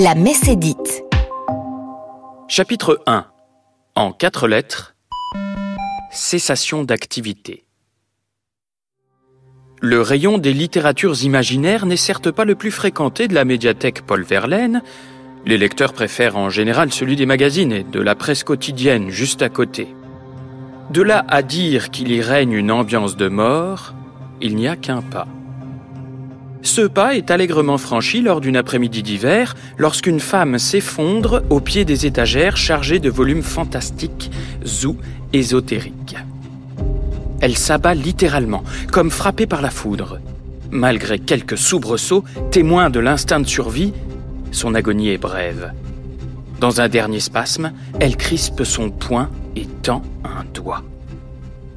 La messe. Chapitre 1 En quatre lettres Cessation d'activité. Le rayon des littératures imaginaires n'est certes pas le plus fréquenté de la médiathèque Paul Verlaine. Les lecteurs préfèrent en général celui des magazines et de la presse quotidienne juste à côté. De là à dire qu'il y règne une ambiance de mort, il n'y a qu'un pas. Ce pas est allègrement franchi lors d'une après-midi d'hiver, lorsqu'une femme s'effondre au pied des étagères chargées de volumes fantastiques ou ésotériques. Elle s'abat littéralement, comme frappée par la foudre. Malgré quelques soubresauts, témoins de l'instinct de survie, son agonie est brève. Dans un dernier spasme, elle crispe son poing et tend un doigt.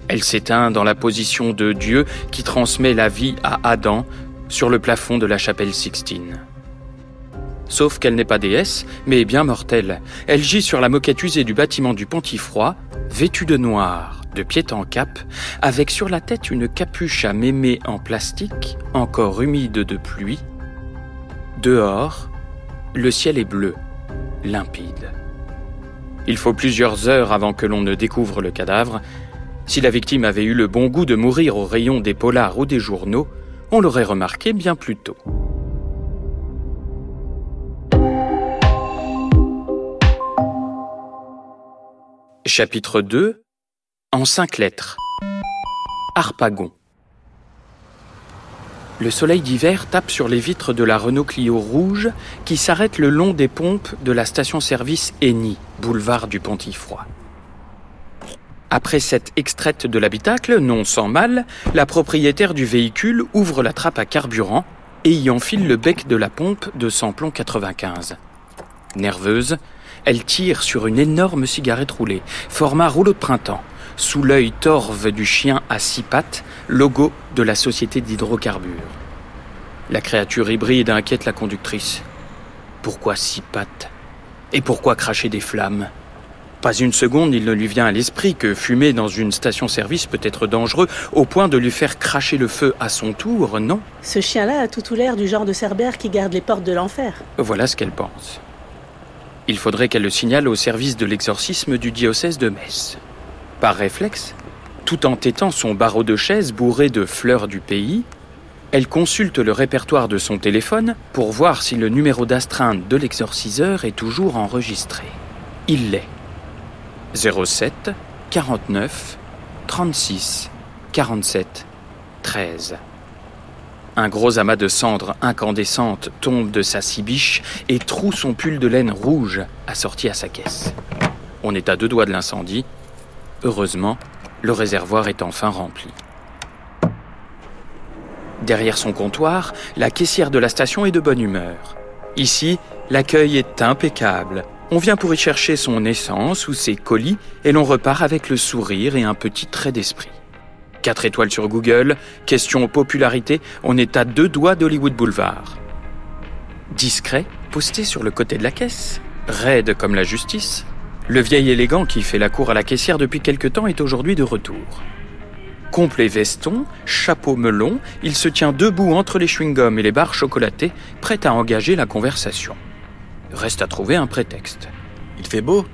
Elle s'éteint dans la position de Dieu qui transmet la vie à Adam sur le plafond de la chapelle Sixtine. Sauf qu'elle n'est pas déesse, mais bien mortelle. Elle gît sur la moquette usée du bâtiment du Pontifroy, vêtue de noir, de pied en cap, avec sur la tête une capuche à mémé en plastique, encore humide de pluie. Dehors, le ciel est bleu, limpide. Il faut plusieurs heures avant que l'on ne découvre le cadavre. Si la victime avait eu le bon goût de mourir au rayon des polars ou des journaux, on l'aurait remarqué bien plus tôt. Chapitre 2 En cinq lettres. Harpagon. Le soleil d'hiver tape sur les vitres de la Renault Clio rouge qui s'arrête le long des pompes de la station-service Eni, boulevard du Pontifroy. Après cette extraite de l'habitacle, non sans mal, la propriétaire du véhicule ouvre la trappe à carburant et y enfile le bec de la pompe de samplon 95. Nerveuse, elle tire sur une énorme cigarette roulée, format rouleau de printemps, sous l'œil torve du chien à six pattes, logo de la société d'hydrocarbures. La créature hybride inquiète la conductrice. Pourquoi six pattes? Et pourquoi cracher des flammes? Pas une seconde, il ne lui vient à l'esprit que fumer dans une station-service peut être dangereux au point de lui faire cracher le feu à son tour, non? Ce chien-là a tout ou l'air du genre de cerbère qui garde les portes de l'enfer. Voilà ce qu'elle pense. Il faudrait qu'elle le signale au service de l'exorcisme du diocèse de Metz. Par réflexe, tout en tétant son barreau de chaise bourré de fleurs du pays, elle consulte le répertoire de son téléphone pour voir si le numéro d'astreinte de l'exorciseur est toujours enregistré. Il l'est. 07 49 36 47 13. Un gros amas de cendres incandescentes tombe de sa cibiche et troue son pull de laine rouge assorti à sa caisse. On est à deux doigts de l'incendie. Heureusement, le réservoir est enfin rempli. Derrière son comptoir, la caissière de la station est de bonne humeur. Ici, l'accueil est impeccable. On vient pour y chercher son essence ou ses colis et l'on repart avec le sourire et un petit trait d'esprit. 4 étoiles sur Google, question popularité, on est à deux doigts d'Hollywood Boulevard. Discret, posté sur le côté de la caisse, raide comme la justice, le vieil élégant qui fait la cour à la caissière depuis quelque temps est aujourd'hui de retour. Complet veston, chapeau melon, il se tient debout entre les chewing-gums et les barres chocolatées, prêt à engager la conversation. Reste à trouver un prétexte. Il fait beau,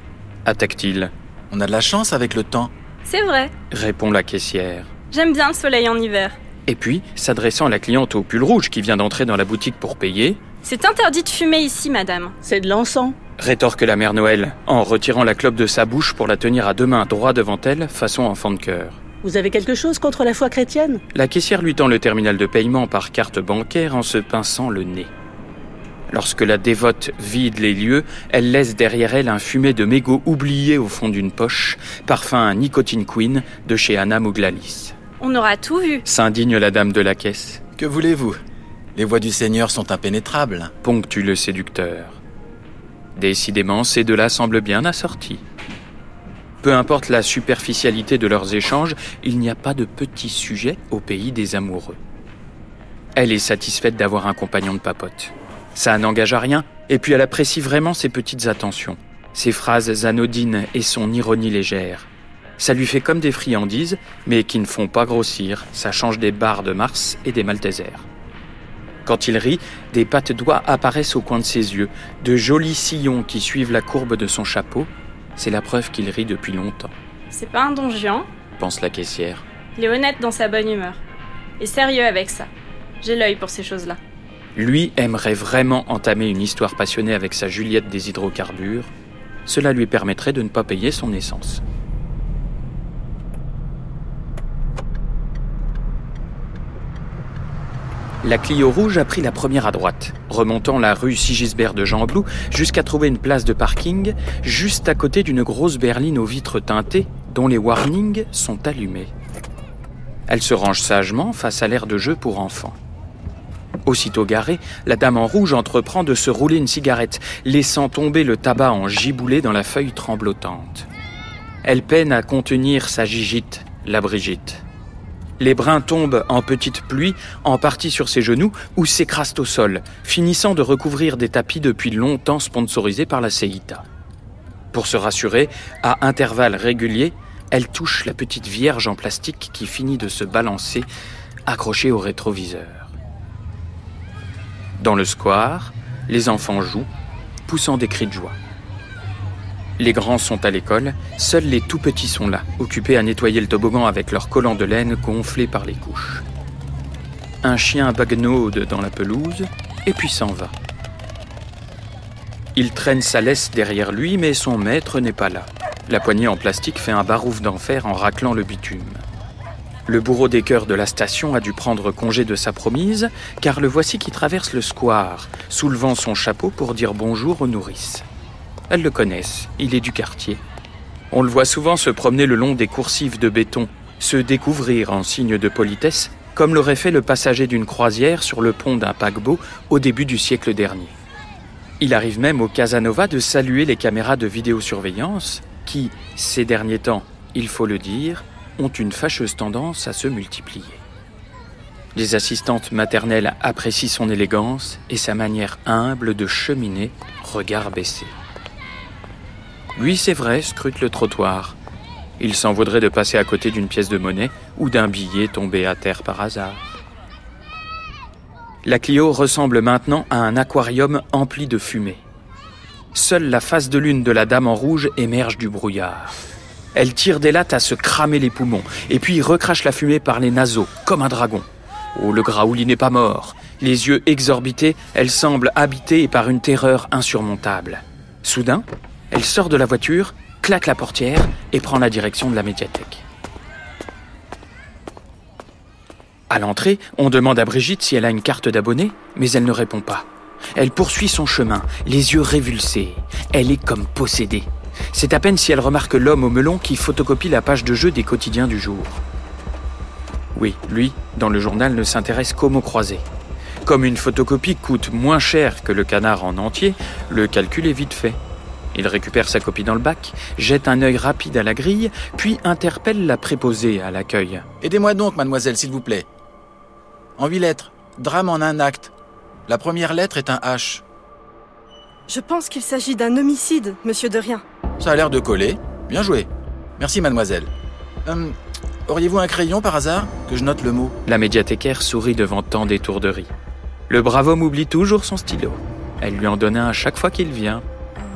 attaque-t-il? On a de la chance avec le temps. C'est vrai, répond la caissière. J'aime bien le soleil en hiver. Et puis, s'adressant à la cliente au pull rouge qui vient d'entrer dans la boutique pour payer, C'est interdit de fumer ici, madame. C'est de l'encens. rétorque la mère Noël, en retirant la clope de sa bouche pour la tenir à deux mains droit devant elle, façon enfant de cœur. Vous avez quelque chose contre la foi chrétienne? La caissière lui tend le terminal de paiement par carte bancaire en se pinçant le nez. Lorsque la dévote vide les lieux, elle laisse derrière elle un fumet de mégots oublié au fond d'une poche, parfum à nicotine queen de chez Anna Mouglalis. On aura tout vu. S'indigne la dame de la caisse, Que voulez-vous? Les voies du Seigneur sont impénétrables. ponctue le séducteur. Décidément, ces deux-là semblent bien assortis. Peu importe la superficialité de leurs échanges, il n'y a pas de petit sujet au pays des amoureux. Elle est satisfaite d'avoir un compagnon de papote. Ça n'engage à rien, et puis elle apprécie vraiment ses petites attentions, ses phrases anodines et son ironie légère. Ça lui fait comme des friandises, mais qui ne font pas grossir, ça change des barres de Mars et des Maltesers. Quand il rit, des pattes doigts apparaissent au coin de ses yeux, de jolis sillons qui suivent la courbe de son chapeau. C'est la preuve qu'il rit depuis longtemps, C'est pas un don Juan. pense la caissière. Il est honnête dans sa bonne humeur. Et sérieux avec ça. J'ai l'œil pour ces choses-là. Lui aimerait vraiment entamer une histoire passionnée avec sa Juliette des hydrocarbures. Cela lui permettrait de ne pas payer son essence. La Clio rouge a pris la première à droite, remontant la rue Sigisbert de Jeanblou jusqu'à trouver une place de parking juste à côté d'une grosse berline aux vitres teintées dont les warnings sont allumés. Elle se range sagement face à l'aire de jeu pour enfants. Aussitôt garée, la dame en rouge entreprend de se rouler une cigarette, laissant tomber le tabac en giboulé dans la feuille tremblotante. Elle peine à contenir sa gigite, la Brigitte. Les brins tombent en petite pluie, en partie sur ses genoux, ou s'écrasent au sol, finissant de recouvrir des tapis depuis longtemps sponsorisés par la CEITA. Pour se rassurer, à intervalles réguliers, elle touche la petite vierge en plastique qui finit de se balancer, accrochée au rétroviseur. Dans le square, les enfants jouent, poussant des cris de joie. Les grands sont à l'école, seuls les tout petits sont là, occupés à nettoyer le toboggan avec leurs collants de laine gonflés par les couches. Un chien bagnaude dans la pelouse, et puis s'en va. Il traîne sa laisse derrière lui, mais son maître n'est pas là. La poignée en plastique fait un barouf d'enfer en raclant le bitume. Le bourreau des cœurs de la station a dû prendre congé de sa promise, car le voici qui traverse le square, soulevant son chapeau pour dire bonjour aux nourrices. Elles le connaissent, il est du quartier. On le voit souvent se promener le long des coursives de béton, se découvrir en signe de politesse, comme l'aurait fait le passager d'une croisière sur le pont d'un paquebot au début du siècle dernier. Il arrive même au Casanova de saluer les caméras de vidéosurveillance qui, ces derniers temps, il faut le dire, ont une fâcheuse tendance à se multiplier. Les assistantes maternelles apprécient son élégance et sa manière humble de cheminer, regard baissé. Lui, c'est vrai, scrute le trottoir. Il s'en vaudrait de passer à côté d'une pièce de monnaie ou d'un billet tombé à terre par hasard. La Clio ressemble maintenant à un aquarium empli de fumée. Seule la face de lune de la dame en rouge émerge du brouillard. Elle tire des lattes à se cramer les poumons, et puis recrache la fumée par les naseaux, comme un dragon. Oh, le graouli n'est pas mort. Les yeux exorbités, elle semble habitée par une terreur insurmontable. Soudain, elle sort de la voiture, claque la portière et prend la direction de la médiathèque. À l'entrée, on demande à Brigitte si elle a une carte d'abonné, mais elle ne répond pas. Elle poursuit son chemin, les yeux révulsés. Elle est comme possédée. C'est à peine si elle remarque l'homme au melon qui photocopie la page de jeu des quotidiens du jour. Oui, lui, dans le journal, ne s'intéresse qu'aux mots croisés. Comme une photocopie coûte moins cher que le canard en entier, le calcul est vite fait. Il récupère sa copie dans le bac, jette un œil rapide à la grille, puis interpelle la préposée à l'accueil. Aidez-moi donc, mademoiselle, s'il vous plaît. En huit lettres, drame en un acte. La première lettre est un H. Je pense qu'il s'agit d'un homicide, monsieur de rien. Ça a l'air de coller. Bien joué. Merci, mademoiselle. Hum, Auriez-vous un crayon par hasard Que je note le mot? La médiathécaire sourit devant tant d'étourderies. Le brave homme oublie toujours son stylo. Elle lui en donne un à chaque fois qu'il vient.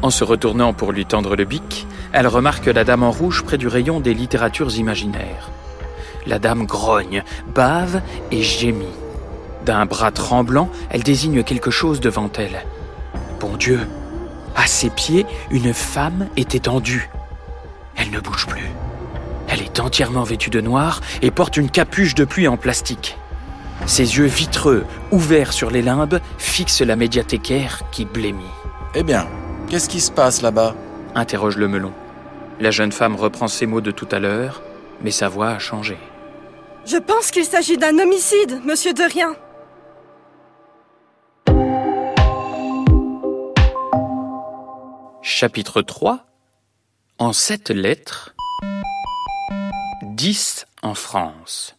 En se retournant pour lui tendre le bic, elle remarque la dame en rouge près du rayon des littératures imaginaires. La dame grogne, bave et gémit. D'un bras tremblant, elle désigne quelque chose devant elle. Bon Dieu, à ses pieds, une femme est étendue. Elle ne bouge plus. Elle est entièrement vêtue de noir et porte une capuche de pluie en plastique. Ses yeux vitreux, ouverts sur les limbes, fixent la médiathécaire qui blêmit. Eh bien, qu'est-ce qui se passe là-bas? Interroge le melon. La jeune femme reprend ses mots de tout à l'heure, mais sa voix a changé. Je pense qu'il s'agit d'un homicide, monsieur de Chapitre 3 En sept lettres, 10 en France.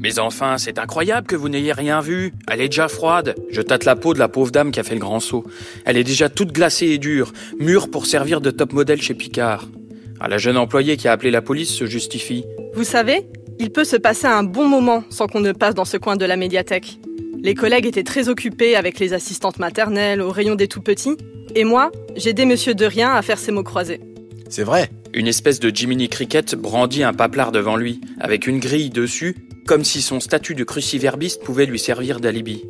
Mais enfin, c'est incroyable que vous n'ayez rien vu. Elle est déjà froide. Je tâte la peau de la pauvre dame qui a fait le grand saut. Elle est déjà toute glacée et dure, mûre pour servir de top modèle chez Picard. Ah, la jeune employée qui a appelé la police se justifie. Vous savez, Il peut se passer un bon moment sans qu'on ne passe dans ce coin de la médiathèque. Les collègues étaient très occupés avec les assistantes maternelles au rayon des tout petits, et moi, j'aidais Monsieur de Rien à faire ses mots croisés. C'est vrai. Une espèce de Jiminy Cricket brandit un paplard devant lui, avec une grille dessus, comme si son statut de cruciverbiste pouvait lui servir d'alibi.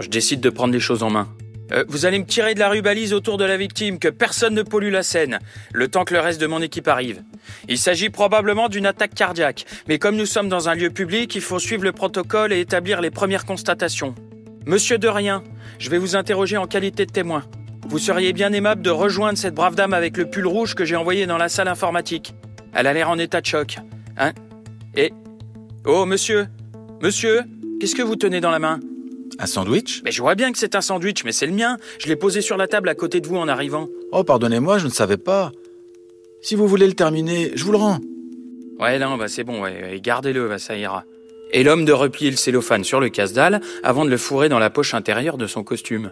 Je décide de prendre les choses en main. Euh, vous allez me tirer de la rubalise autour de la victime, que personne ne pollue la scène, le temps que le reste de mon équipe arrive. Il s'agit probablement d'une attaque cardiaque, mais comme nous sommes dans un lieu public, il faut suivre le protocole et établir les premières constatations. Monsieur de Rien, je vais vous interroger en qualité de témoin. Vous seriez bien aimable de rejoindre cette brave dame avec le pull rouge que j'ai envoyé dans la salle informatique. Elle a l'air en état de choc. Hein? Et... Oh, monsieur? Monsieur? Qu'est-ce que vous tenez dans la main? Un sandwich? Mais je vois bien que c'est un sandwich, mais c'est le mien. Je l'ai posé sur la table à côté de vous en arrivant. Oh, pardonnez-moi, je ne savais pas. Si vous voulez le terminer, je vous le rends. Ouais, non, bah c'est bon, ouais, gardez-le, bah, ça ira. Et l'homme de replier le cellophane sur le casse-dalle avant de le fourrer dans la poche intérieure de son costume.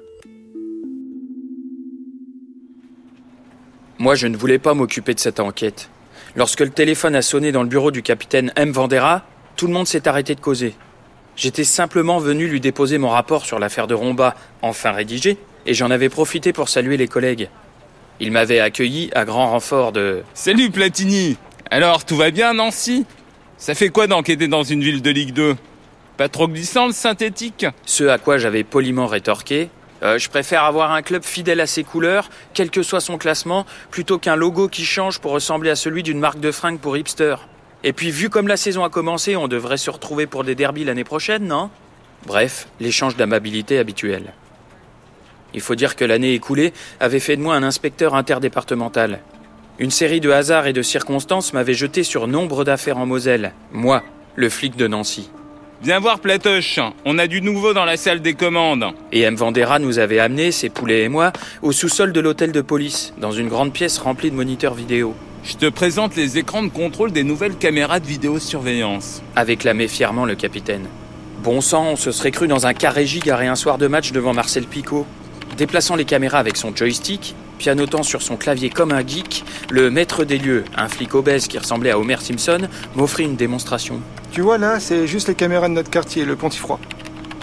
Moi, je ne voulais pas m'occuper de cette enquête. Lorsque le téléphone a sonné dans le bureau du capitaine M. Vandera, tout le monde s'est arrêté de causer. J'étais simplement venu lui déposer mon rapport sur l'affaire de Romba, enfin rédigé, et j'en avais profité pour saluer les collègues. Il m'avait accueilli à grand renfort de Salut Platini Alors, tout va bien, Nancy? Ça fait quoi d'enquêter dans une ville de Ligue 2 Pas trop glissant le synthétique? Ce à quoi j'avais poliment rétorqué euh, Je préfère avoir un club fidèle à ses couleurs, quel que soit son classement, plutôt qu'un logo qui change pour ressembler à celui d'une marque de fringues pour hipster. Et puis, vu comme la saison a commencé, on devrait se retrouver pour des derbies l'année prochaine, non? Bref, l'échange d'amabilité habituel. Il faut dire que l'année écoulée avait fait de moi un inspecteur interdépartemental. Une série de hasards et de circonstances m'avait jeté sur nombre d'affaires en Moselle. Moi, le flic de Nancy. Viens voir Platoche, on a du nouveau dans la salle des commandes. Et M. Vandera nous avait amené, ses poulets et moi, au sous-sol de l'hôtel de police, dans une grande pièce remplie de moniteurs vidéo. Je te présente les écrans de contrôle des nouvelles caméras de vidéosurveillance. Avait fièrement le capitaine. Bon sang, on se serait cru dans un carré garé un soir de match devant Marcel Picot. Déplaçant les caméras avec son joystick, pianotant sur son clavier comme un geek, le maître des lieux, un flic obèse qui ressemblait à Homer Simpson, m'offrit une démonstration. Tu vois là, c'est juste les caméras de notre quartier, le Pontifroid.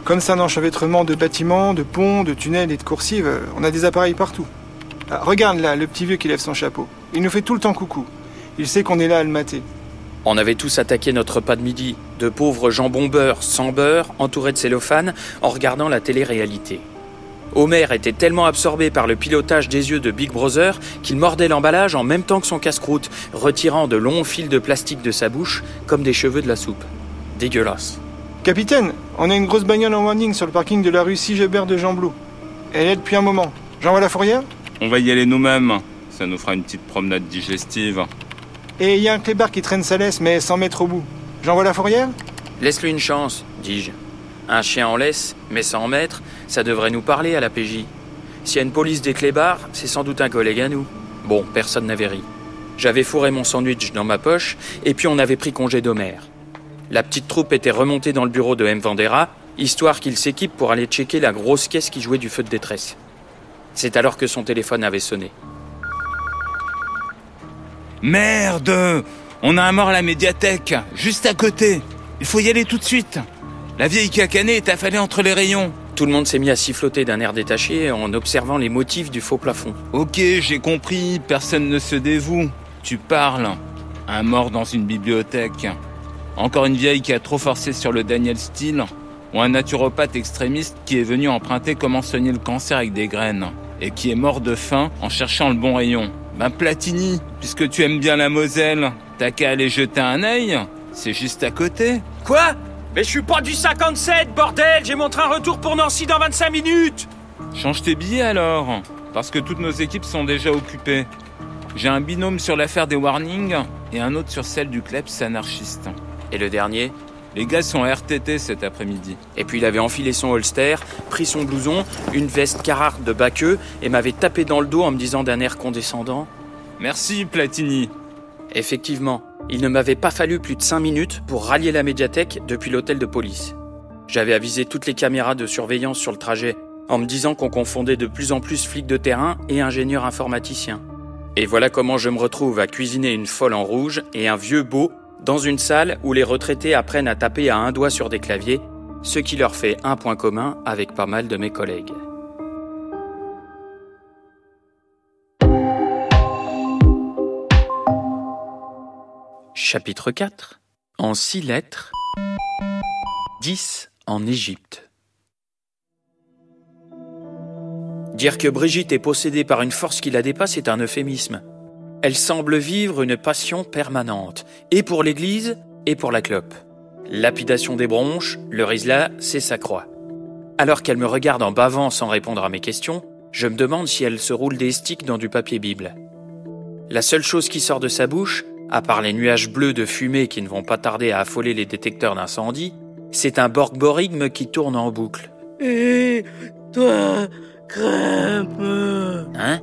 Comme c'est un enchevêtrement de bâtiments, de ponts, de tunnels et de coursives, on a des appareils partout. Ah, regarde là, le petit vieux qui lève son chapeau. Il nous fait tout le temps coucou. Il sait qu'on est là à le mater. On avait tous attaqué notre repas de midi, de pauvres jambons beurre sans beurre, entourés de cellophane, en regardant la télé-réalité. Homer était tellement absorbé par le pilotage des yeux de Big Brother qu'il mordait l'emballage en même temps que son casse-croûte, retirant de longs fils de plastique de sa bouche comme des cheveux de la soupe. Dégueulasse. Capitaine, on a une grosse bagnole en warning sur le parking de la rue Sigebert de Jean-Blou. Elle est depuis un moment. J'envoie la fourrière? On va y aller nous-mêmes. Ça nous fera une petite promenade digestive. Et il y a un clébard qui traîne sa laisse, mais sans mettre au bout. J'envoie la fourrière? Laisse-lui une chance, dis-je. Un chien en laisse, mais sans maître, ça devrait nous parler à la PJ. S'il y a une police des clébards, c'est sans doute un collègue à nous. Bon, personne n'avait ri. J'avais fourré mon sandwich dans ma poche, et puis on avait pris congé d'Homère. La petite troupe était remontée dans le bureau de M. Vandera, histoire qu'il s'équipe pour aller checker la grosse caisse qui jouait du feu de détresse. C'est alors que son téléphone avait sonné. Merde On a un mort à la médiathèque, juste à côté. Il faut y aller tout de suite. La vieille cacanée est affalée entre les rayons. Tout le monde s'est mis à siffloter d'un air détaché en observant les motifs du faux plafond. Ok, j'ai compris, personne ne se dévoue. Tu parles. Un mort dans une bibliothèque. Encore une vieille qui a trop forcé sur le Daniel Steele. Ou un naturopathe extrémiste qui est venu emprunter comment soigner le cancer avec des graines. Et qui est mort de faim en cherchant le bon rayon. Ben Platini, puisque tu aimes bien la Moselle, t'as qu'à aller jeter un œil. C'est juste à côté. Quoi? Mais je suis pas du 57, bordel J'ai mon train retour pour Nancy dans 25 minutes Change tes billets alors, parce que toutes nos équipes sont déjà occupées. J'ai un binôme sur l'affaire des warnings et un autre sur celle du Kleps anarchiste. Et le dernier? Les gars sont à RTT cet après-midi. Et puis il avait enfilé son holster, pris son blouson, une veste Carhartt de baqueux et m'avait tapé dans le dos en me disant d'un air condescendant Merci Platini. Effectivement, il ne m'avait pas fallu plus de cinq minutes pour rallier la médiathèque depuis l'hôtel de police. J'avais avisé toutes les caméras de surveillance sur le trajet, en me disant qu'on confondait de plus en plus flics de terrain et ingénieurs informaticiens. Et voilà comment je me retrouve à cuisiner une folle en rouge et un vieux beau dans une salle où les retraités apprennent à taper à un doigt sur des claviers, ce qui leur fait un point commun avec pas mal de mes collègues. Chapitre 4 En six lettres, 10 en Égypte. Dire que Brigitte est possédée par une force qui la dépasse est un euphémisme. Elle semble vivre une passion permanente, et pour l'Église, et pour la clope. Lapidation des bronches, le risla, c'est sa croix. Alors qu'elle me regarde en bavant sans répondre à mes questions, je me demande si elle se roule des sticks dans du papier Bible. La seule chose qui sort de sa bouche, à part les nuages bleus de fumée qui ne vont pas tarder à affoler les détecteurs d'incendie, c'est un borgborigme qui tourne en boucle. Et toi, crème Hein?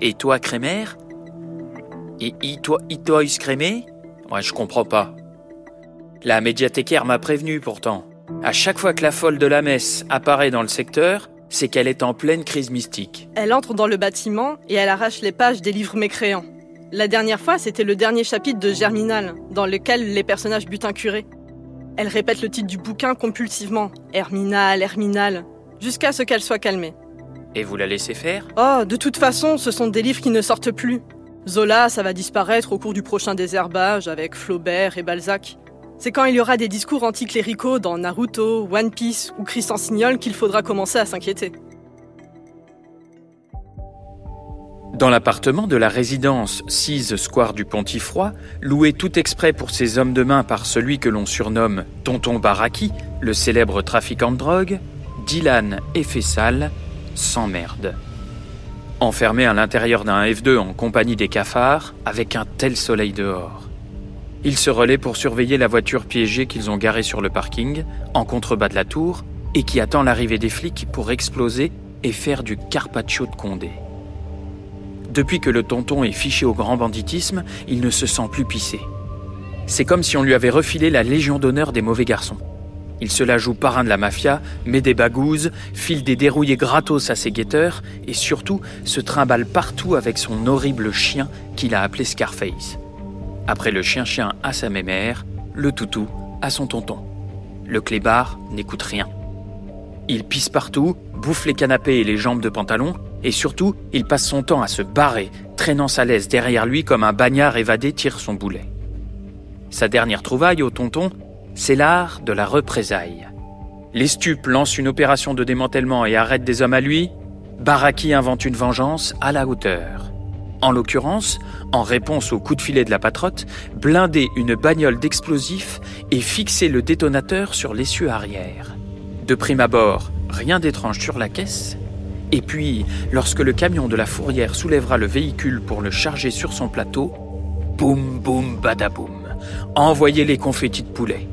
Et toi, crémère Et i toi, i toi, is crémé? Ouais, je comprends pas. La médiathécaire m'a prévenu pourtant. À chaque fois que la folle de la messe apparaît dans le secteur, c'est qu'elle est en pleine crise mystique. Elle entre dans le bâtiment et elle arrache les pages des livres mécréants. La dernière fois, c'était le dernier chapitre de Germinal, dans lequel les personnages butent un curé. Elle répète le titre du bouquin compulsivement. Herminal, Herminal, jusqu'à ce qu'elle soit calmée. Et vous la laissez faire? Oh, de toute façon, ce sont des livres qui ne sortent plus. Zola, ça va disparaître au cours du prochain désherbage avec Flaubert et Balzac. C'est quand il y aura des discours anticléricaux dans Naruto, One Piece ou Christian Signol qu'il faudra commencer à s'inquiéter. Dans l'appartement de la résidence 6 Square du Pontifroy, loué tout exprès pour ses hommes de main par celui que l'on surnomme Tonton Baraki, le célèbre trafiquant de drogue, Dylan et Fessal s'emmerdent. Enfermés à l'intérieur d'un F2 en compagnie des cafards, avec un tel soleil dehors. Ils se relaient pour surveiller la voiture piégée qu'ils ont garée sur le parking, en contrebas de la tour, et qui attend l'arrivée des flics pour exploser et faire du carpaccio de Condé. Depuis que le tonton est fiché au grand banditisme, il ne se sent plus pissé. C'est comme si on lui avait refilé la Légion d'honneur des mauvais garçons. Il se la joue parrain de la mafia, met des bagouses, file des dérouillés gratos à ses guetteurs et surtout se trimballe partout avec son horrible chien qu'il a appelé Scarface. Après le chien-chien à sa mémère, le toutou à son tonton. Le clébard n'écoute rien. Il pisse partout, bouffe les canapés et les jambes de pantalon, et surtout, il passe son temps à se barrer, traînant sa laisse derrière lui comme un bagnard évadé tire son boulet. Sa dernière trouvaille au tonton, c'est l'art de la représaille. Les stupes lancent une opération de démantèlement et arrêtent des hommes à lui, Baraki invente une vengeance à la hauteur. En l'occurrence, en réponse au coup de filet de la patrotte, blinder une bagnole d'explosifs et fixer le détonateur sur l'essieu arrière. De prime abord, rien d'étrange sur la caisse. Et puis, lorsque le camion de la fourrière soulèvera le véhicule pour le charger sur son plateau, boum boum badaboum, envoyez les confettis de poulet.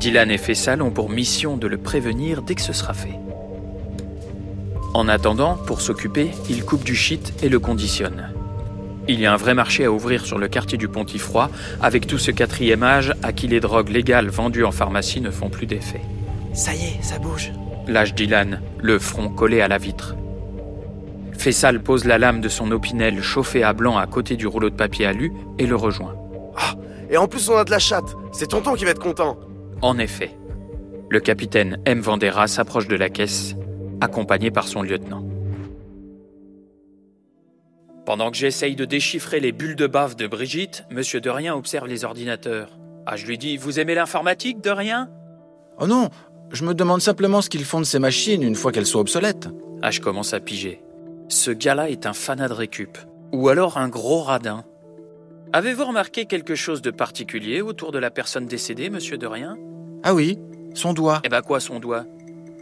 Dylan et Fessal ont pour mission de le prévenir dès que ce sera fait. En attendant, pour s'occuper, il coupe du shit et le conditionne. Il y a un vrai marché à ouvrir sur le quartier du Pontifroy, avec tout ce quatrième âge à qui les drogues légales vendues en pharmacie ne font plus d'effet. Ça y est, ça bouge. Lâche Dylan, le front collé à la vitre. Fessal pose la lame de son opinel chauffé à blanc à côté du rouleau de papier alu et le rejoint. Ah, et en plus on a de la chatte. C'est tonton qui va être content. En effet, le capitaine M. Vandera s'approche de la caisse, accompagné par son lieutenant. Pendant que j'essaye de déchiffrer les bulles de bave de Brigitte, Monsieur de Rien observe les ordinateurs. Ah, je lui dis, vous aimez l'informatique, de Rien? Oh non, je me demande simplement ce qu'ils font de ces machines une fois qu'elles soient obsolètes. Ah, je commence à piger. Ce gars-là est un fanat de récup. Ou alors un gros radin. Avez-vous remarqué quelque chose de particulier autour de la personne décédée, monsieur de Rien Ah oui, son doigt. Eh ben quoi, son doigt?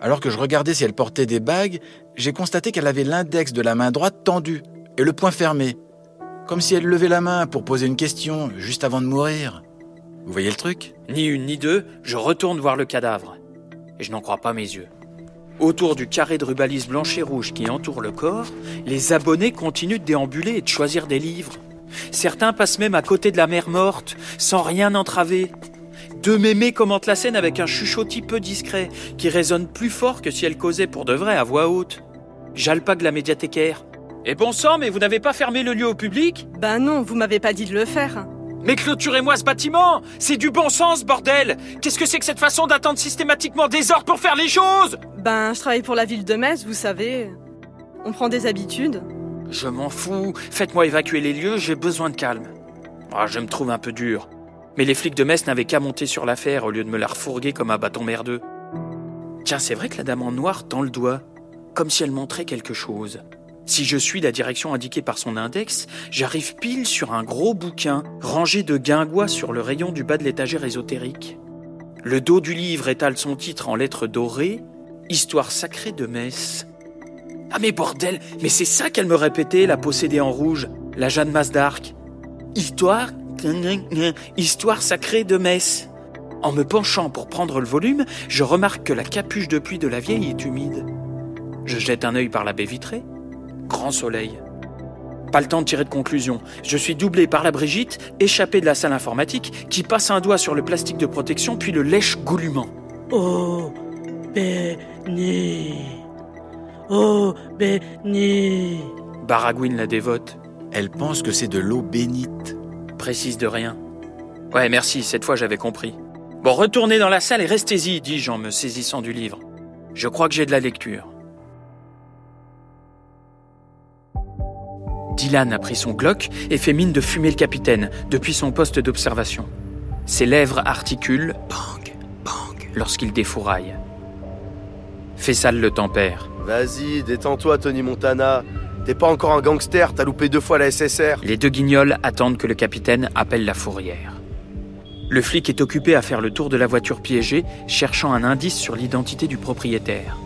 Alors que je regardais si elle portait des bagues, j'ai constaté qu'elle avait l'index de la main droite tendu et le poing fermé. Comme si elle levait la main pour poser une question juste avant de mourir. Vous voyez le truc? Ni une ni deux, je retourne voir le cadavre. Et je n'en crois pas mes yeux. Autour du carré de rubalise blanche et rouge qui entoure le corps, les abonnés continuent de déambuler et de choisir des livres. Certains passent même à côté de la mère morte, sans rien entraver. Deux mémés commentent la scène avec un chuchotis peu discret, qui résonne plus fort que si elle causait pour de vrai à voix haute. J'alpague la médiathécaire. Et bon sang, mais vous n'avez pas fermé le lieu au public? Ben non, vous m'avez pas dit de le faire. Mais clôturez-moi ce bâtiment C'est du bon sens, bordel Qu'est-ce que c'est que cette façon d'attendre systématiquement des ordres pour faire les choses? Ben, je travaille pour la ville de Metz, vous savez. On prend des habitudes. Je m'en fous. Faites-moi évacuer les lieux, j'ai besoin de calme. Ah, je me trouve un peu dur. Mais les flics de Metz n'avaient qu'à monter sur l'affaire au lieu de me la refourguer comme un bâton merdeux. Tiens, c'est vrai que la dame en noir tend le doigt, comme si elle montrait quelque chose. Si je suis la direction indiquée par son index, j'arrive pile sur un gros bouquin rangé de guingois sur le rayon du bas de l'étagère ésotérique. Le dos du livre étale son titre en lettres dorées Histoire sacrée de Metz. Ah mais bordel, mais c'est ça qu'elle me répétait, la possédée en rouge, la Jeanne Masse d'Arc. Histoire Histoire sacrée de Metz. En me penchant pour prendre le volume, je remarque que la capuche de pluie de la vieille est humide. Je jette un œil par la baie vitrée. Grand soleil. Pas le temps de tirer de conclusion. Je suis doublé par la Brigitte, échappé de la salle informatique, qui passe un doigt sur le plastique de protection puis le lèche goulûment. Oh, béni. Oh, béni. Baragouine la dévote. Elle pense que c'est de l'eau bénite. Précise de rien. Ouais, merci, cette fois j'avais compris. Bon, retournez dans la salle et restez-y, dis-je en me saisissant du livre. Je crois que j'ai de la lecture. Dylan a pris son Glock et fait mine de fumer le capitaine depuis son poste d'observation. Ses lèvres articulent bang, bang lorsqu'il défouraille. Fessal le tempère. Vas-y, détends-toi, Tony Montana. T'es pas encore un gangster, t'as loupé deux fois la SSR. Les deux guignols attendent que le capitaine appelle la fourrière. Le flic est occupé à faire le tour de la voiture piégée, cherchant un indice sur l'identité du propriétaire.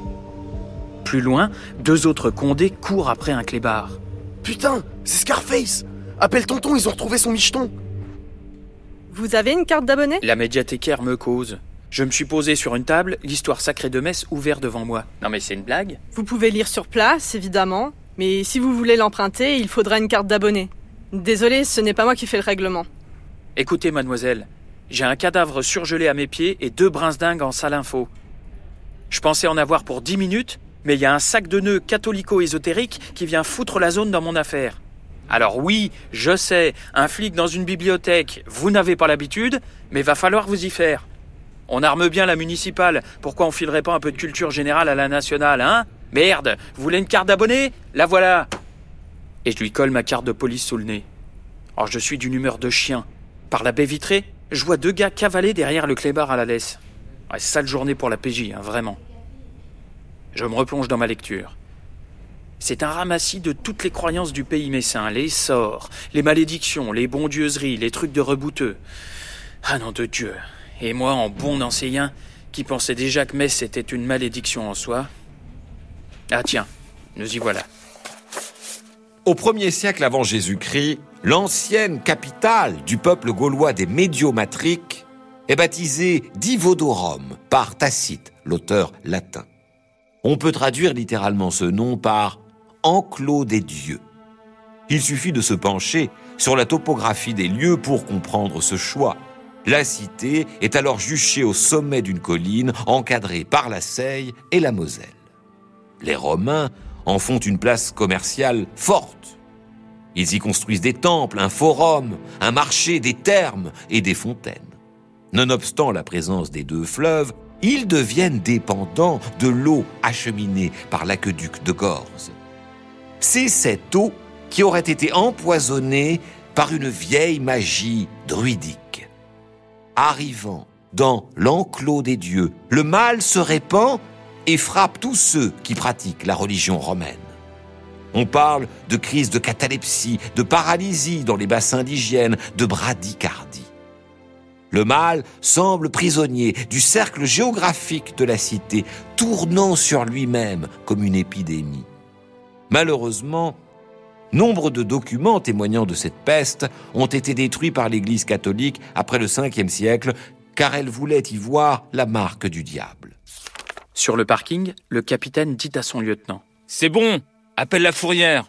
Plus loin, deux autres condés courent après un clébard. Putain, c'est Scarface Appelle tonton, ils ont retrouvé son micheton Vous avez une carte d'abonné? La médiathécaire me cause. Je me suis posé sur une table, l'histoire sacrée de Metz ouverte devant moi. Non mais c'est une blague Vous pouvez lire sur place, évidemment, mais si vous voulez l'emprunter, il faudra une carte d'abonné. Désolé, ce n'est pas moi qui fais le règlement. Écoutez, mademoiselle, j'ai un cadavre surgelé à mes pieds et deux dingues en salle info. Je pensais en avoir pour dix minutes, mais il y a un sac de nœuds catholico-ésotérique qui vient foutre la zone dans mon affaire. Alors oui, je sais, un flic dans une bibliothèque, vous n'avez pas l'habitude, mais va falloir vous y faire. On arme bien la municipale, pourquoi on filerait pas un peu de culture générale à la nationale, hein? Merde, vous voulez une carte d'abonné? La voilà Et je lui colle ma carte de police sous le nez. Alors je suis d'une humeur de chien. Par la baie vitrée, je vois deux gars cavaler derrière le clébard à la laisse. Ouais, sale journée pour la PJ, hein, vraiment. Je me replonge dans ma lecture. C'est un ramassis de toutes les croyances du pays messin, les sorts, les malédictions, les bondieuseries, les trucs de rebouteux. Ah non de Dieu. Et moi, en bon enseignant, qui pensais déjà que Metz était une malédiction en soi. Ah tiens, nous y voilà. Au 1er siècle avant Jésus-Christ, l'ancienne capitale du peuple gaulois des Médiomatriques est baptisée Divodorum par Tacite, l'auteur latin. On peut traduire littéralement ce nom par enclos des dieux. Il suffit de se pencher sur la topographie des lieux pour comprendre ce choix. La cité est alors juchée au sommet d'une colline encadrée par la Seille et la Moselle. Les Romains en font une place commerciale forte. Ils y construisent des temples, un forum, un marché, des thermes et des fontaines. Nonobstant la présence des deux fleuves, ils deviennent dépendants de l'eau acheminée par l'aqueduc de Gorze. C'est cette eau qui aurait été empoisonnée par une vieille magie druidique. Arrivant dans l'enclos des dieux, le mal se répand et frappe tous ceux qui pratiquent la religion romaine. On parle de crise de catalepsie, de paralysie dans les bassins d'hygiène, de bradycardie. Le mal semble prisonnier du cercle géographique de la cité, tournant sur lui-même comme une épidémie. Malheureusement, nombre de documents témoignant de cette peste ont été détruits par l'Église catholique après le 5e siècle, car elle voulait y voir la marque du diable. Sur le parking, le capitaine dit à son lieutenant C'est bon, appelle la fourrière.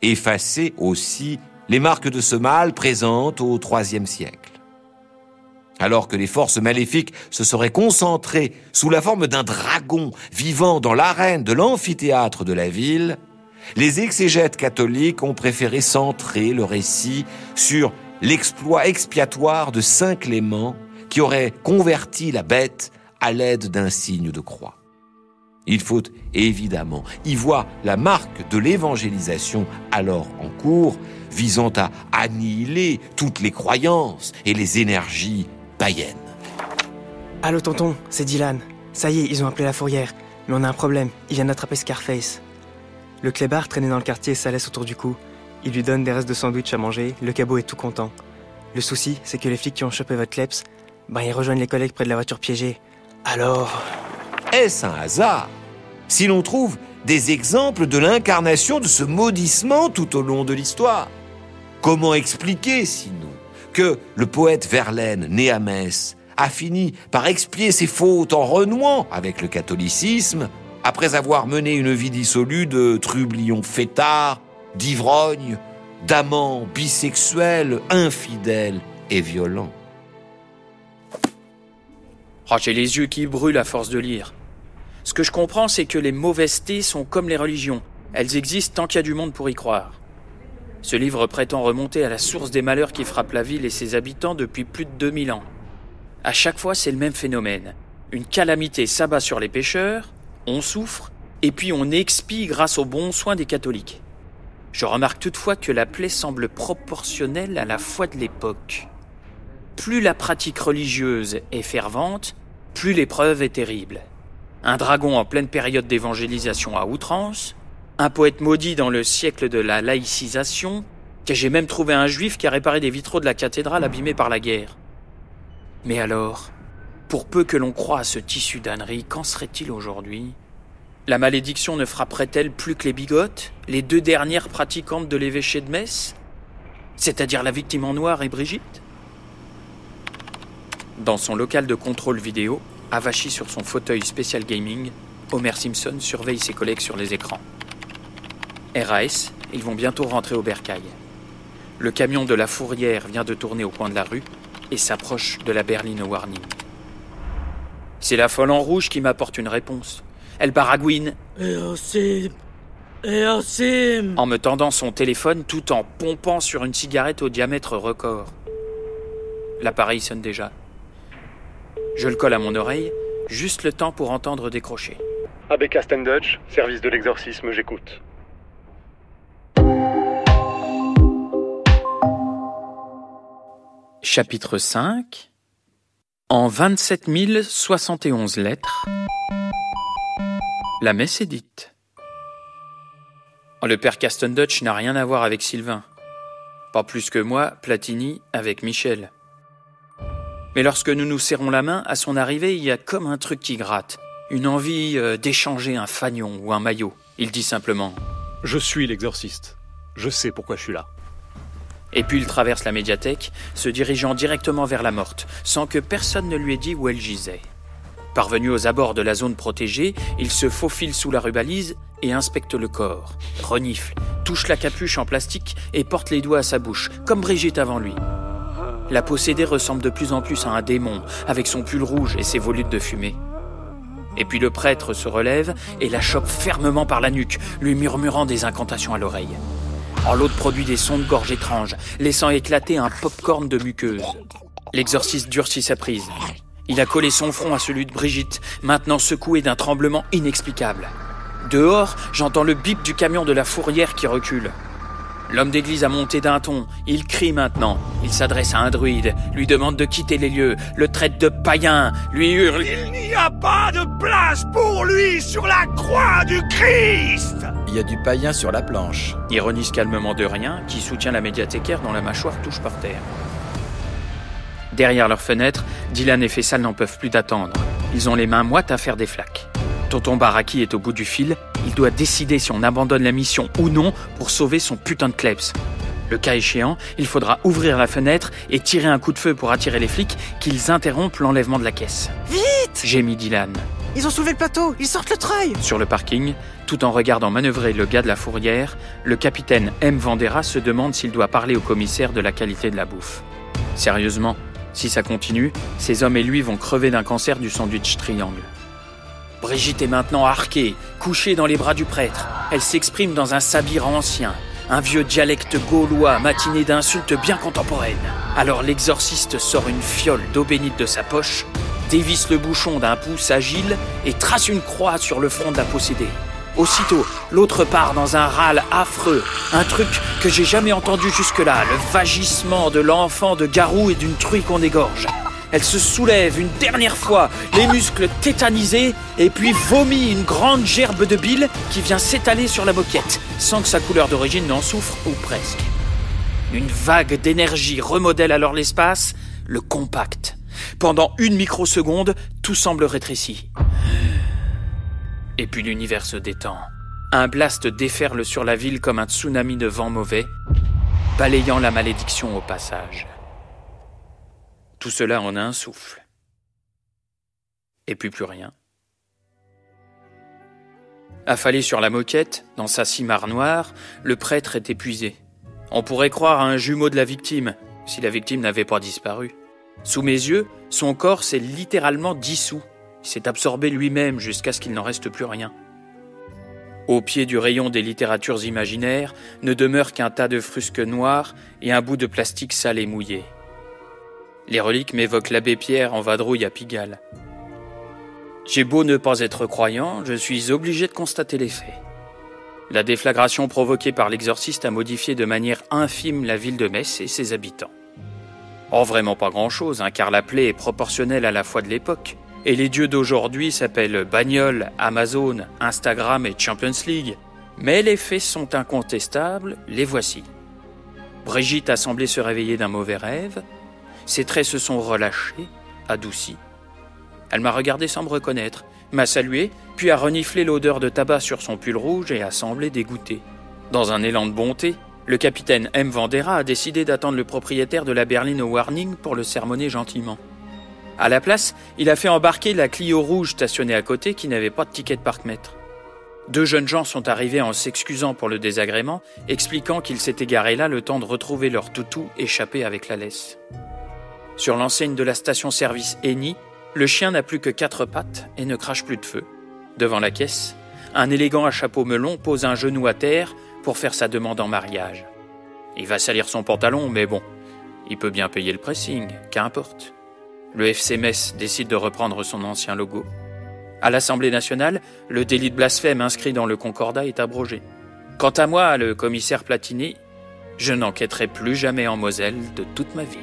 Effacer aussi les marques de ce mal présentes au IIIe siècle. Alors que les forces maléfiques se seraient concentrées sous la forme d'un dragon vivant dans l'arène de l'amphithéâtre de la ville, les exégètes catholiques ont préféré centrer le récit sur l'exploit expiatoire de Saint Clément qui aurait converti la bête à l'aide d'un signe de croix. Il faut évidemment y voir la marque de l'évangélisation alors en cours, visant à annihiler toutes les croyances et les énergies païennes. Allô tonton, c'est Dylan. Ça y est, ils ont appelé la fourrière. Mais on a un problème, il vient d'attraper Scarface. Le clébard traîné dans le quartier ça laisse autour du cou. Il lui donne des restes de sandwich à manger, le cabot est tout content. Le souci, c'est que les flics qui ont chopé votre kleps, ben ils rejoignent les collègues près de la voiture piégée. Alors... Est-ce un hasard si l'on trouve des exemples de l'incarnation de ce maudissement tout au long de l'histoire? Comment expliquer, sinon, que le poète Verlaine, né à Metz, a fini par expier ses fautes en renouant avec le catholicisme, après avoir mené une vie dissolue de trublions fêtards, d'ivrognes, d'amants bisexuels, infidèles et violents. Oh, j'ai les yeux qui brûlent à force de lire. Ce que je comprends, c'est que les mauvaisetés sont comme les religions. Elles existent tant qu'il y a du monde pour y croire. Ce livre prétend remonter à la source des malheurs qui frappent la ville et ses habitants depuis plus de 2000 ans. À chaque fois, c'est le même phénomène. Une calamité s'abat sur les pécheurs, on souffre, et puis on expie grâce aux bons soins des catholiques. Je remarque toutefois que la plaie semble proportionnelle à la foi de l'époque. Plus la pratique religieuse est fervente, plus l'épreuve est terrible. Un dragon en pleine période d'évangélisation à outrance, un poète maudit dans le siècle de la laïcisation, que j'ai même trouvé un juif qui a réparé des vitraux de la cathédrale abîmés par la guerre. Mais alors, pour peu que l'on croie à ce tissu d'ânerie, qu'en serait-il aujourd'hui? La malédiction ne frapperait-elle plus que les bigotes, les deux dernières pratiquantes de l'évêché de Metz? C'est-à-dire la victime en noir et Brigitte? Dans son local de contrôle vidéo, avachi sur son fauteuil spécial gaming, Homer Simpson surveille ses collègues sur les écrans. RAS, ils vont bientôt rentrer au bercail. Le camion de la fourrière vient de tourner au coin de la rue et s'approche de la berline warning. C'est la folle en rouge qui m'apporte une réponse. Elle baragouine. En me tendant son téléphone tout en pompant sur une cigarette au diamètre record. L'appareil sonne déjà. Je le colle à mon oreille, juste le temps pour entendre décrocher. ABK Dutch, service de l'exorcisme, j'écoute. Chapitre 5 En 27 071 lettres, la messe est dite. Le père Dutch n'a rien à voir avec Sylvain. Pas plus que moi, Platini, avec Michel. Mais lorsque nous nous serrons la main, à son arrivée, il y a comme un truc qui gratte. Une envie euh, d'échanger un fanion ou un maillot. Il dit simplement Je suis l'exorciste. Je sais pourquoi je suis là. Et puis il traverse la médiathèque, se dirigeant directement vers la morte, sans que personne ne lui ait dit où elle gisait. Parvenu aux abords de la zone protégée, il se faufile sous la rubalise et inspecte le corps, renifle, touche la capuche en plastique et porte les doigts à sa bouche, comme Brigitte avant lui. La possédée ressemble de plus en plus à un démon, avec son pull rouge et ses volutes de fumée. Et puis le prêtre se relève et la chope fermement par la nuque, lui murmurant des incantations à l'oreille. En l'autre produit des sons de gorge étranges, laissant éclater un pop-corn de muqueuse. L'exorciste durcit sa prise. Il a collé son front à celui de Brigitte, maintenant secoué d'un tremblement inexplicable. Dehors, j'entends le bip du camion de la fourrière qui recule. L'homme d'église a monté d'un ton. Il crie maintenant. Il s'adresse à un druide, lui demande de quitter les lieux, le traite de païen, lui hurle Il n'y a pas de place pour lui sur la croix du Christ Il y a du païen sur la planche. Ironise calmement de rien, qui soutient la médiathécaire dont la mâchoire touche par terre. Derrière leur fenêtre, Dylan et Fessal n'en peuvent plus d'attendre. Ils ont les mains moites à faire des flaques. Tonton Baraki est au bout du fil. Il doit décider si on abandonne la mission ou non pour sauver son putain de Klebs. Le cas échéant, il faudra ouvrir la fenêtre et tirer un coup de feu pour attirer les flics qu'ils interrompent l'enlèvement de la caisse. Vite Gémit Dylan. Ils ont soulevé le plateau, ils sortent le treuil Sur le parking, tout en regardant manœuvrer le gars de la fourrière, le capitaine M. Vandera se demande s'il doit parler au commissaire de la qualité de la bouffe. Sérieusement, si ça continue, ces hommes et lui vont crever d'un cancer du sandwich triangle. Brigitte est maintenant arquée, couchée dans les bras du prêtre. Elle s'exprime dans un sabir ancien. un vieux dialecte gaulois matiné d'insultes bien contemporaines. Alors l'exorciste sort une fiole d'eau bénite de sa poche, dévisse le bouchon d'un pouce agile et trace une croix sur le front de la possédée. Aussitôt, l'autre part dans un râle affreux, un truc que j'ai jamais entendu jusque-là, le vagissement de l'enfant de Garou et d'une truie qu'on égorge. Elle se soulève une dernière fois, les muscles tétanisés, et puis vomit une grande gerbe de bile qui vient s'étaler sur la moquette, sans que sa couleur d'origine n'en souffre, ou presque. Une vague d'énergie remodèle alors l'espace, le compacte. Pendant une microseconde, tout semble rétréci. Et puis l'univers se détend. Un blast déferle sur la ville comme un tsunami de vent mauvais, balayant la malédiction au passage. Tout cela en un souffle. Et puis plus rien. Affalé sur la moquette, dans sa cimare noire, le prêtre est épuisé. On pourrait croire à un jumeau de la victime, si la victime n'avait pas disparu. Sous mes yeux, son corps s'est littéralement dissous. Il s'est absorbé lui-même jusqu'à ce qu'il n'en reste plus rien. Au pied du rayon des littératures imaginaires ne demeure qu'un tas de frusques noirs et un bout de plastique sale et mouillé. Les reliques m'évoquent l'abbé Pierre en vadrouille à Pigalle. J'ai beau ne pas être croyant, je suis obligé de constater les faits. La déflagration provoquée par l'exorciste a modifié de manière infime la ville de Metz et ses habitants. Oh, vraiment pas grand-chose, hein, car la plaie est proportionnelle à la foi de l'époque. Et les dieux d'aujourd'hui s'appellent Bagnole, Amazon, Instagram et Champions League. Mais les faits sont incontestables, les voici. Brigitte a semblé se réveiller d'un mauvais rêve, ses traits se sont relâchés, adoucis. Elle m'a regardé sans me reconnaître, m'a salué, puis a reniflé l'odeur de tabac sur son pull rouge et a semblé dégoûté. Dans un élan de bonté, le capitaine M. Vandera a décidé d'attendre le propriétaire de la berline au warning pour le sermonner gentiment. À la place, il a fait embarquer la Clio rouge stationnée à côté qui n'avait pas de ticket de parc-mètre. Deux jeunes gens sont arrivés en s'excusant pour le désagrément, expliquant qu'ils s'étaient garés là le temps de retrouver leur toutou échappé avec la laisse. Sur l'enseigne de la station-service Eni, le chien n'a plus que quatre pattes et ne crache plus de feu. Devant la caisse, un élégant à chapeau melon pose un genou à terre pour faire sa demande en mariage. Il va salir son pantalon, mais bon, il peut bien payer le pressing, qu'importe. Le FC décide de reprendre son ancien logo. À l'Assemblée nationale, le délit de blasphème inscrit dans le Concordat est abrogé. Quant à moi, le commissaire Platini, je n'enquêterai plus jamais en Moselle de toute ma vie.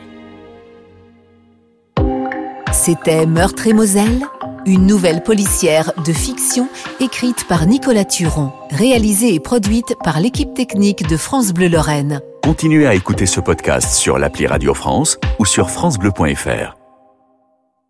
C'était Meurtre et Moselle, une nouvelle policière de fiction écrite par Nicolas Turon, réalisée et produite par l'équipe technique de France Bleu Lorraine. Continuez à écouter ce podcast sur l'appli Radio France ou sur francebleu.fr.